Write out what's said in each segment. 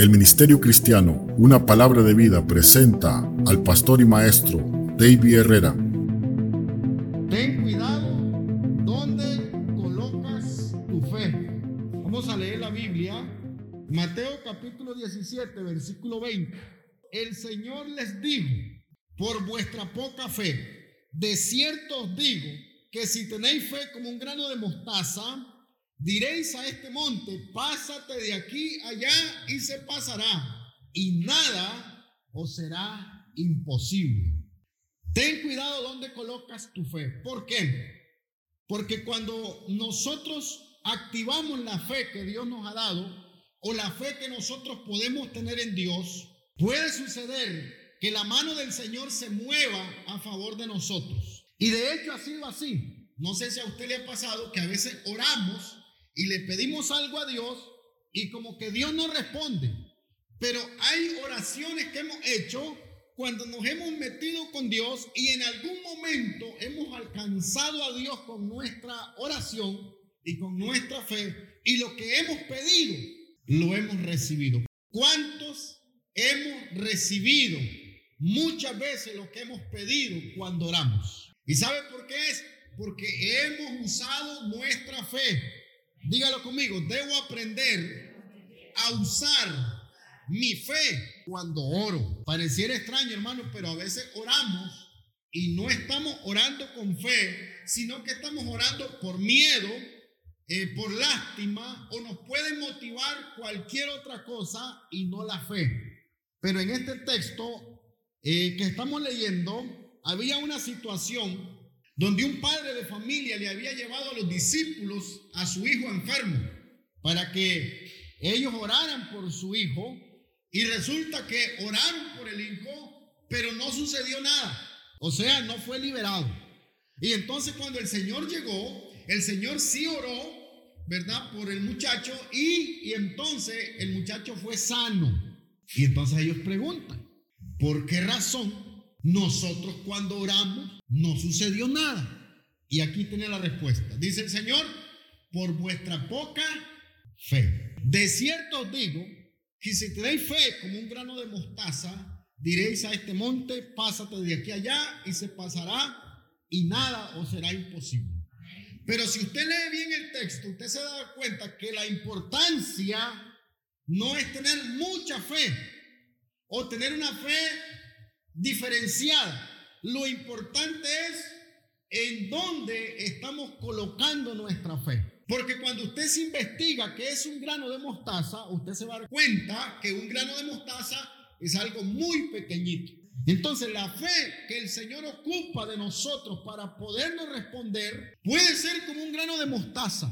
El Ministerio Cristiano, una palabra de vida, presenta al pastor y maestro David Herrera. Ten cuidado donde colocas tu fe. Vamos a leer la Biblia. Mateo capítulo 17, versículo 20. El Señor les dijo, por vuestra poca fe, de cierto os digo que si tenéis fe como un grano de mostaza, Diréis a este monte, pásate de aquí allá y se pasará, y nada os será imposible. Ten cuidado donde colocas tu fe. ¿Por qué? Porque cuando nosotros activamos la fe que Dios nos ha dado, o la fe que nosotros podemos tener en Dios, puede suceder que la mano del Señor se mueva a favor de nosotros. Y de hecho ha sido así. No sé si a usted le ha pasado que a veces oramos y le pedimos algo a Dios y como que Dios no responde. Pero hay oraciones que hemos hecho cuando nos hemos metido con Dios y en algún momento hemos alcanzado a Dios con nuestra oración y con nuestra fe y lo que hemos pedido lo hemos recibido. ¿Cuántos hemos recibido muchas veces lo que hemos pedido cuando oramos? ¿Y sabe por qué es? Porque hemos usado nuestra fe Dígalo conmigo, debo aprender a usar mi fe cuando oro. Pareciera extraño, hermano, pero a veces oramos y no estamos orando con fe, sino que estamos orando por miedo, eh, por lástima, o nos puede motivar cualquier otra cosa y no la fe. Pero en este texto eh, que estamos leyendo, había una situación donde un padre de familia le había llevado a los discípulos a su hijo enfermo para que ellos oraran por su hijo y resulta que oraron por el hijo, pero no sucedió nada. O sea, no fue liberado. Y entonces cuando el Señor llegó, el Señor sí oró, ¿verdad? Por el muchacho y, y entonces el muchacho fue sano. Y entonces ellos preguntan, ¿por qué razón nosotros cuando oramos no sucedió nada. Y aquí tiene la respuesta. Dice el Señor, por vuestra poca fe. De cierto os digo que si tenéis fe como un grano de mostaza, diréis a este monte, pásate de aquí allá y se pasará y nada os será imposible. Pero si usted lee bien el texto, usted se da cuenta que la importancia no es tener mucha fe o tener una fe diferenciada. Lo importante es en dónde estamos colocando nuestra fe. Porque cuando usted se investiga que es un grano de mostaza, usted se va a dar cuenta que un grano de mostaza es algo muy pequeñito. Entonces la fe que el Señor ocupa de nosotros para podernos responder puede ser como un grano de mostaza,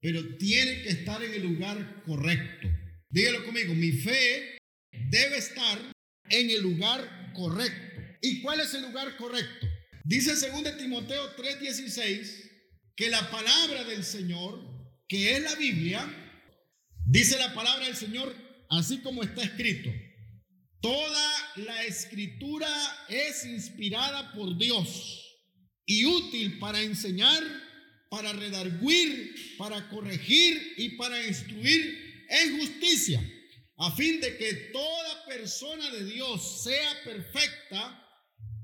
pero tiene que estar en el lugar correcto. Dígalo conmigo, mi fe debe estar en el lugar correcto. ¿Y cuál es el lugar correcto? Dice 2 Timoteo 3:16 que la palabra del Señor, que es la Biblia, dice la palabra del Señor así como está escrito. Toda la escritura es inspirada por Dios y útil para enseñar, para redarguir, para corregir y para instruir en justicia a fin de que toda persona de Dios sea perfecta,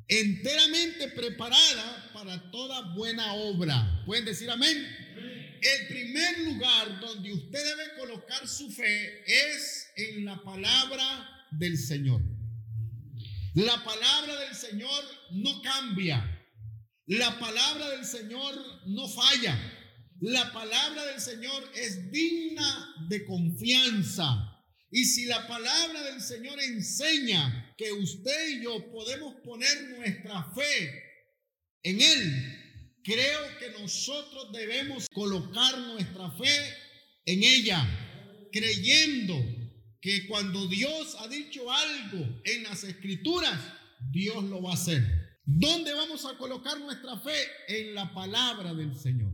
enteramente preparada para toda buena obra. ¿Pueden decir amén? El primer lugar donde usted debe colocar su fe es en la palabra del Señor. La palabra del Señor no cambia. La palabra del Señor no falla. La palabra del Señor es digna de confianza. Y si la palabra del Señor enseña que usted y yo podemos poner nuestra fe en Él, creo que nosotros debemos colocar nuestra fe en ella, creyendo que cuando Dios ha dicho algo en las escrituras, Dios lo va a hacer. ¿Dónde vamos a colocar nuestra fe? En la palabra del Señor.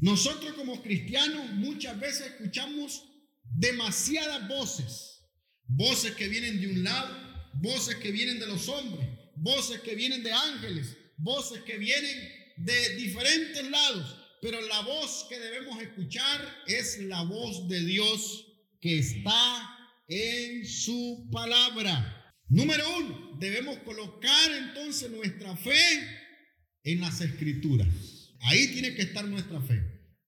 Nosotros como cristianos muchas veces escuchamos demasiadas voces, voces que vienen de un lado, voces que vienen de los hombres, voces que vienen de ángeles, voces que vienen de diferentes lados, pero la voz que debemos escuchar es la voz de Dios que está en su palabra. Número uno, debemos colocar entonces nuestra fe en las escrituras. Ahí tiene que estar nuestra fe.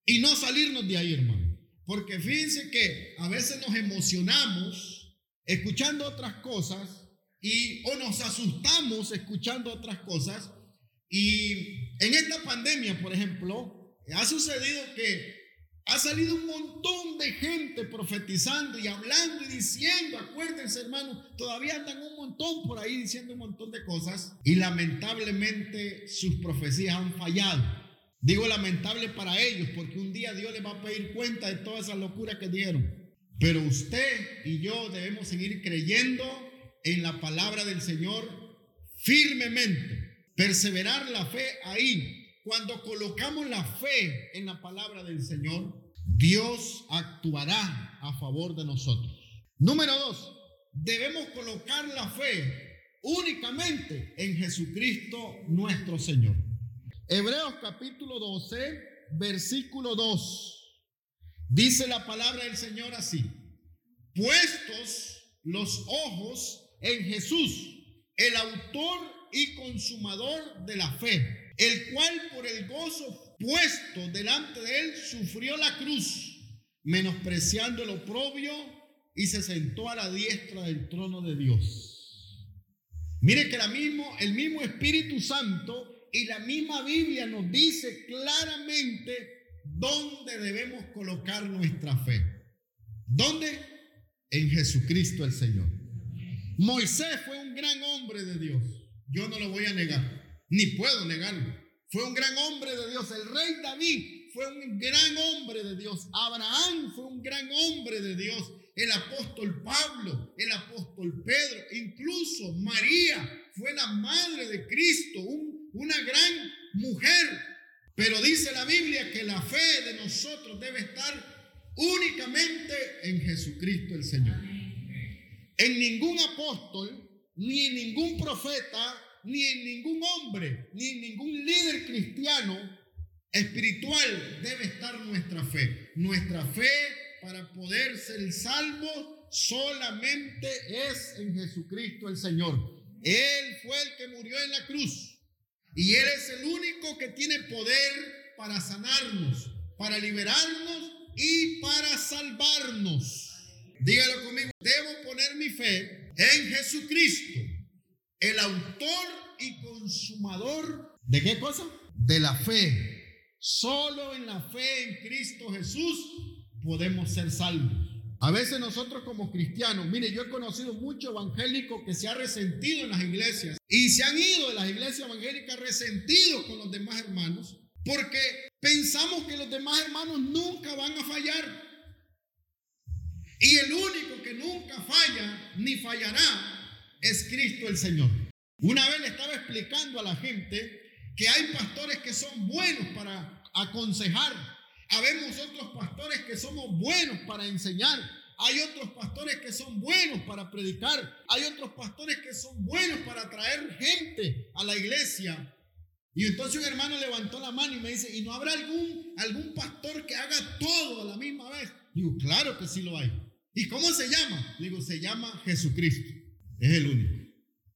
Y no salirnos de ahí, hermano. Porque fíjense que a veces nos emocionamos escuchando otras cosas y o nos asustamos escuchando otras cosas. Y en esta pandemia, por ejemplo, ha sucedido que ha salido un montón de gente profetizando y hablando y diciendo, acuérdense hermano, todavía andan un montón por ahí diciendo un montón de cosas y lamentablemente sus profecías han fallado. Digo lamentable para ellos porque un día Dios les va a pedir cuenta de toda esa locura que dieron. Pero usted y yo debemos seguir creyendo en la palabra del Señor firmemente, perseverar la fe ahí cuando colocamos la fe en la palabra del Señor, Dios actuará a favor de nosotros. Número dos, debemos colocar la fe únicamente en Jesucristo nuestro Señor. Hebreos capítulo 12, versículo 2. Dice la palabra del Señor así, puestos los ojos en Jesús, el autor y consumador de la fe el cual por el gozo puesto delante de él sufrió la cruz, menospreciando el oprobio y se sentó a la diestra del trono de Dios. Mire que la mismo, el mismo Espíritu Santo y la misma Biblia nos dice claramente dónde debemos colocar nuestra fe. ¿Dónde? En Jesucristo el Señor. Moisés fue un gran hombre de Dios. Yo no lo voy a negar ni puedo negarlo. Fue un gran hombre de Dios. El rey David fue un gran hombre de Dios. Abraham fue un gran hombre de Dios. El apóstol Pablo, el apóstol Pedro, incluso María fue la madre de Cristo, una gran mujer. Pero dice la Biblia que la fe de nosotros debe estar únicamente en Jesucristo el Señor. En ningún apóstol ni en ningún profeta ni en ningún hombre, ni en ningún líder cristiano espiritual debe estar nuestra fe. Nuestra fe para poder ser salvo solamente es en Jesucristo el Señor. Él fue el que murió en la cruz y Él es el único que tiene poder para sanarnos, para liberarnos y para salvarnos. Dígalo conmigo, debo poner mi fe en Jesucristo el autor y consumador de qué cosa? De la fe. Solo en la fe en Cristo Jesús podemos ser salvos. A veces nosotros como cristianos, mire, yo he conocido muchos evangélicos que se han resentido en las iglesias y se han ido de las iglesias evangélicas resentidos con los demás hermanos porque pensamos que los demás hermanos nunca van a fallar. Y el único que nunca falla ni fallará es Cristo el Señor. Una vez le estaba explicando a la gente que hay pastores que son buenos para aconsejar. Habemos otros pastores que somos buenos para enseñar. Hay otros pastores que son buenos para predicar. Hay otros pastores que son buenos para traer gente a la iglesia. Y entonces un hermano levantó la mano y me dice, ¿y no habrá algún, algún Digo, claro que sí lo hay. ¿Y cómo se llama? Digo, se llama Jesucristo. Es el único.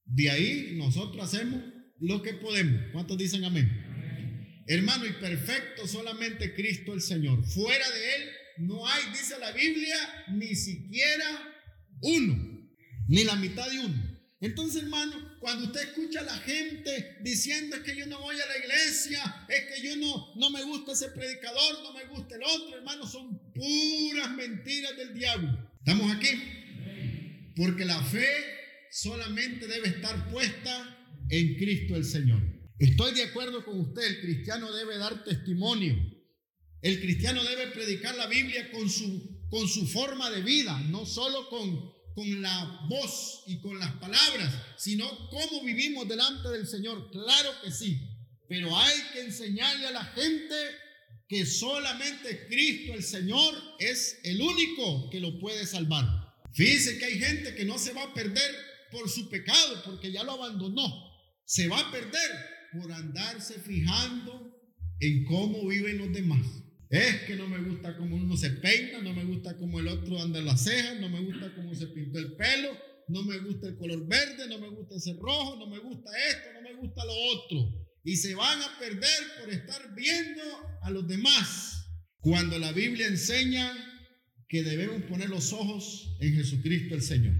De ahí nosotros hacemos lo que podemos. ¿Cuántos dicen amén? Hermano, y perfecto solamente Cristo el Señor. Fuera de Él no hay, dice la Biblia, ni siquiera uno, ni la mitad de uno. Entonces, hermano, cuando usted escucha a la gente diciendo es que yo no voy a la iglesia, es que yo no, no me gusta ese predicador, no me gusta el otro, hermano, son puras mentiras del diablo. ¿Estamos aquí? Porque la fe solamente debe estar puesta en Cristo el Señor. Estoy de acuerdo con usted, el cristiano debe dar testimonio. El cristiano debe predicar la Biblia con su, con su forma de vida, no solo con, con la voz y con las palabras, sino cómo vivimos delante del Señor. Claro que sí, pero hay que enseñarle a la gente que solamente Cristo el Señor es el único que lo puede salvar. Fíjense que hay gente que no se va a perder por su pecado, porque ya lo abandonó. Se va a perder por andarse fijando en cómo viven los demás. Es que no me gusta cómo uno se peina, no me gusta cómo el otro anda en las cejas, no me gusta cómo se pintó el pelo, no me gusta el color verde, no me gusta ese rojo, no me gusta esto, no me gusta lo otro. Y se van a perder por estar viendo a los demás. Cuando la Biblia enseña que debemos poner los ojos en Jesucristo el Señor.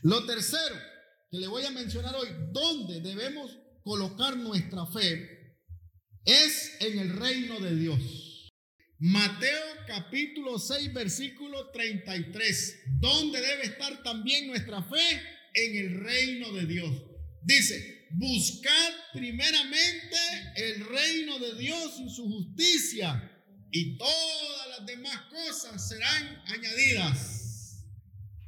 Lo tercero que le voy a mencionar hoy, ¿dónde debemos colocar nuestra fe? Es en el reino de Dios. Mateo capítulo 6, versículo 33. ¿Dónde debe estar también nuestra fe? En el reino de Dios. Dice, buscad primeramente el reino de Dios y su justicia y todas las demás cosas serán añadidas.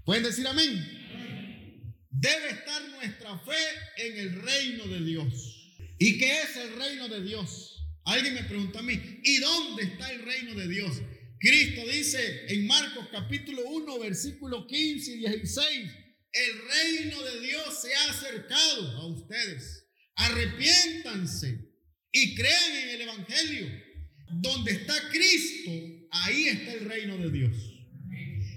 ¿Pueden decir amén? Debe estar nuestra fe en el reino de Dios. ¿Y qué es el reino de Dios? Alguien me pregunta a mí, ¿y dónde está el reino de Dios? Cristo dice en Marcos capítulo 1, versículo 15 y 16, el reino de Dios se ha acercado a ustedes. Arrepiéntanse y crean en el Evangelio. Donde está Cristo, ahí está el reino de Dios.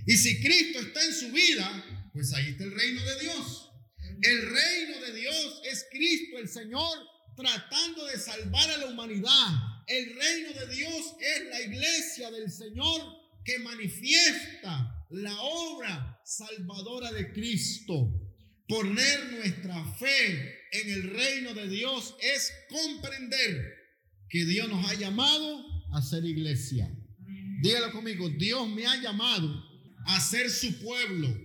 Y si Cristo está en su vida, pues ahí está el reino de Dios. El reino de Dios es Cristo, el Señor, tratando de salvar a la humanidad. El reino de Dios es la iglesia del Señor que manifiesta la obra salvadora de Cristo. Poner nuestra fe en el reino de Dios es comprender que Dios nos ha llamado a ser iglesia. Dígalo conmigo, Dios me ha llamado a ser su pueblo.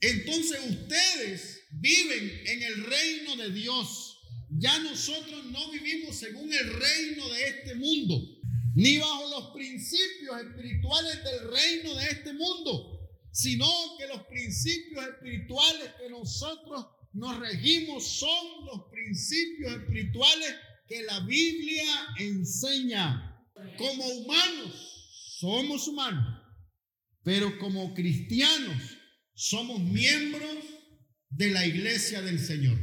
Entonces ustedes viven en el reino de Dios. Ya nosotros no vivimos según el reino de este mundo, ni bajo los principios espirituales del reino de este mundo, sino que los principios espirituales que nosotros nos regimos son los principios espirituales que la Biblia enseña. Como humanos, somos humanos, pero como cristianos, somos miembros de la iglesia del Señor.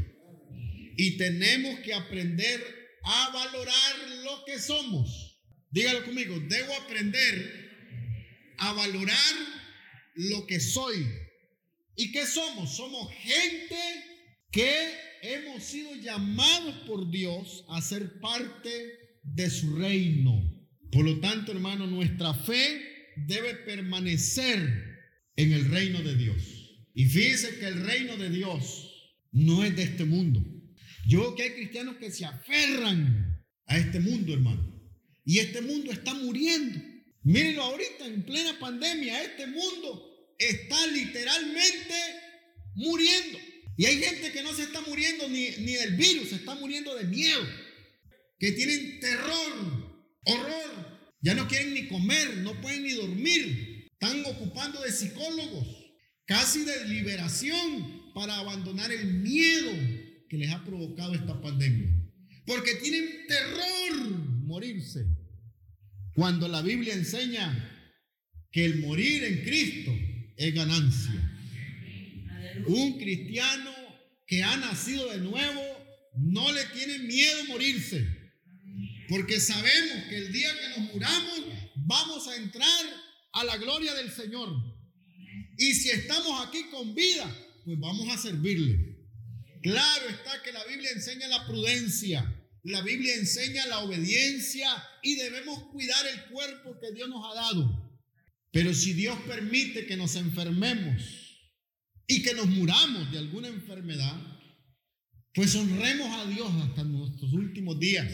Y tenemos que aprender a valorar lo que somos. Dígalo conmigo, debo aprender a valorar lo que soy. ¿Y qué somos? Somos gente que hemos sido llamados por Dios a ser parte de su reino. Por lo tanto, hermano, nuestra fe debe permanecer en el reino de Dios. Y fíjese que el reino de Dios no es de este mundo. Yo veo que hay cristianos que se aferran a este mundo, hermano. Y este mundo está muriendo. Mírenlo ahorita en plena pandemia. Este mundo está literalmente muriendo. Y hay gente que no se está muriendo ni, ni del virus, se está muriendo de miedo. Que tienen terror, horror. Ya no quieren ni comer, no pueden ni dormir. Están ocupando de psicólogos, casi de liberación para abandonar el miedo que les ha provocado esta pandemia. Porque tienen terror morirse. Cuando la Biblia enseña que el morir en Cristo es ganancia. Un cristiano que ha nacido de nuevo no le tiene miedo morirse. Porque sabemos que el día que nos muramos vamos a entrar a la gloria del Señor. Y si estamos aquí con vida, pues vamos a servirle. Claro está que la Biblia enseña la prudencia, la Biblia enseña la obediencia y debemos cuidar el cuerpo que Dios nos ha dado. Pero si Dios permite que nos enfermemos, y que nos muramos de alguna enfermedad, pues honremos a Dios hasta nuestros últimos días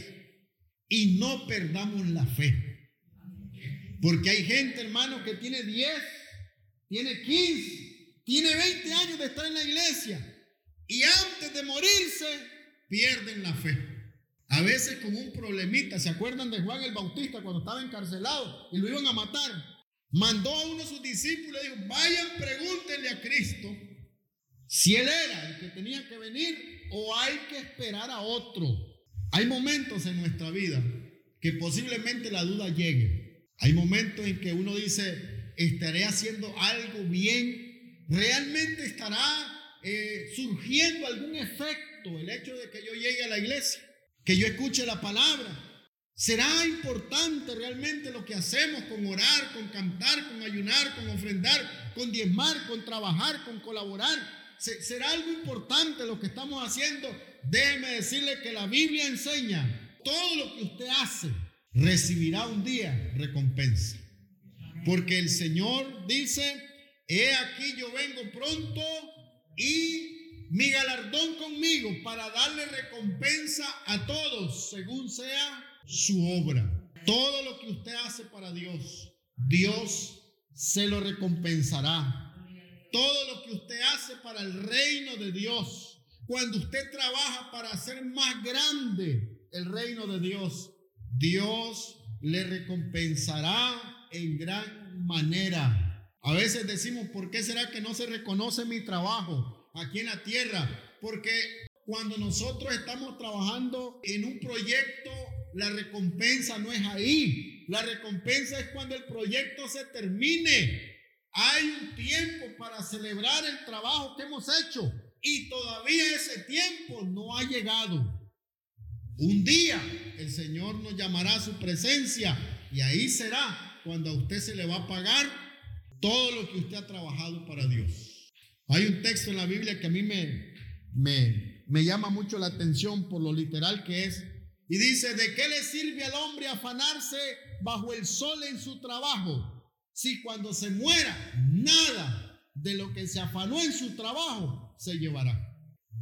y no perdamos la fe. Porque hay gente, hermano, que tiene 10, tiene 15, tiene 20 años de estar en la iglesia y antes de morirse pierden la fe. A veces con un problemita, ¿se acuerdan de Juan el Bautista cuando estaba encarcelado y lo iban a matar? Mandó a uno de sus discípulos y dijo, vayan, pregúntenle a Cristo si él era el que tenía que venir o hay que esperar a otro. Hay momentos en nuestra vida que posiblemente la duda llegue. Hay momentos en que uno dice, estaré haciendo algo bien, realmente estará eh, surgiendo algún efecto el hecho de que yo llegue a la iglesia, que yo escuche la palabra, ¿Será importante realmente lo que hacemos con orar, con cantar, con ayunar, con ofrendar, con diezmar, con trabajar, con colaborar? ¿Será algo importante lo que estamos haciendo? Déjeme decirle que la Biblia enseña, todo lo que usted hace recibirá un día recompensa. Porque el Señor dice, he aquí yo vengo pronto y mi galardón conmigo para darle recompensa a todos según sea su obra. Todo lo que usted hace para Dios, Dios se lo recompensará. Todo lo que usted hace para el reino de Dios, cuando usted trabaja para hacer más grande el reino de Dios, Dios le recompensará en gran manera. A veces decimos, ¿por qué será que no se reconoce mi trabajo aquí en la tierra? Porque cuando nosotros estamos trabajando en un proyecto la recompensa no es ahí. La recompensa es cuando el proyecto se termine. Hay un tiempo para celebrar el trabajo que hemos hecho y todavía ese tiempo no ha llegado. Un día el Señor nos llamará a su presencia y ahí será cuando a usted se le va a pagar todo lo que usted ha trabajado para Dios. Hay un texto en la Biblia que a mí me, me, me llama mucho la atención por lo literal que es y dice, ¿de qué le sirve al hombre afanarse bajo el sol en su trabajo? Si cuando se muera, nada de lo que se afanó en su trabajo se llevará.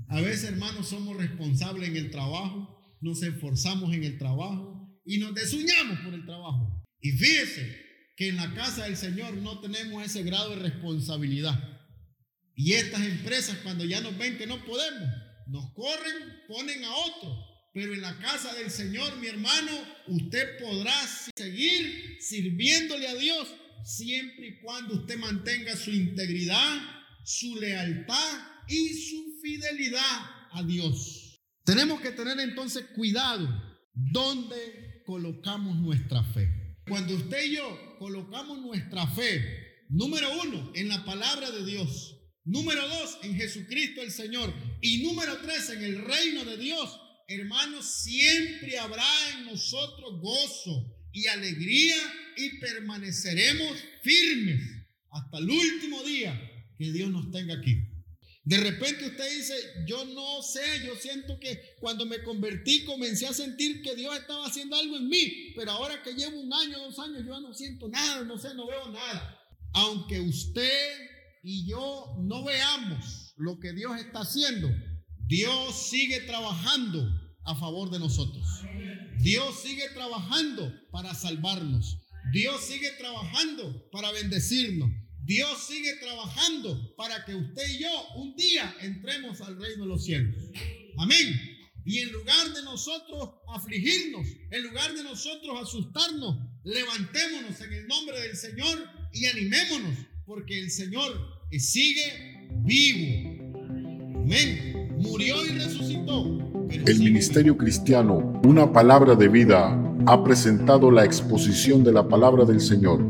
A veces, hermanos, somos responsables en el trabajo, nos esforzamos en el trabajo y nos desuñamos por el trabajo. Y fíjese que en la casa del Señor no tenemos ese grado de responsabilidad. Y estas empresas, cuando ya nos ven que no podemos, nos corren, ponen a otro pero en la casa del Señor, mi hermano, usted podrá seguir sirviéndole a Dios siempre y cuando usted mantenga su integridad, su lealtad y su fidelidad a Dios. Tenemos que tener entonces cuidado donde colocamos nuestra fe. Cuando usted y yo colocamos nuestra fe, número uno, en la palabra de Dios, número dos, en Jesucristo el Señor y número tres, en el reino de Dios, hermanos, siempre habrá en nosotros gozo y alegría y permaneceremos firmes hasta el último día que Dios nos tenga aquí. De repente usted dice, yo no sé, yo siento que cuando me convertí comencé a sentir que Dios estaba haciendo algo en mí, pero ahora que llevo un año, dos años, yo no siento nada, no sé, no veo nada. Aunque usted y yo no veamos lo que Dios está haciendo, Dios sigue trabajando a favor de nosotros. Dios sigue trabajando para salvarnos. Dios sigue trabajando para bendecirnos. Dios sigue trabajando para que usted y yo un día entremos al reino de los cielos. Amén. Y en lugar de nosotros afligirnos, en lugar de nosotros asustarnos, levantémonos en el nombre del Señor y animémonos, porque el Señor sigue vivo. Amén. Murió y resucitó. El Ministerio Cristiano, una palabra de vida, ha presentado la exposición de la palabra del Señor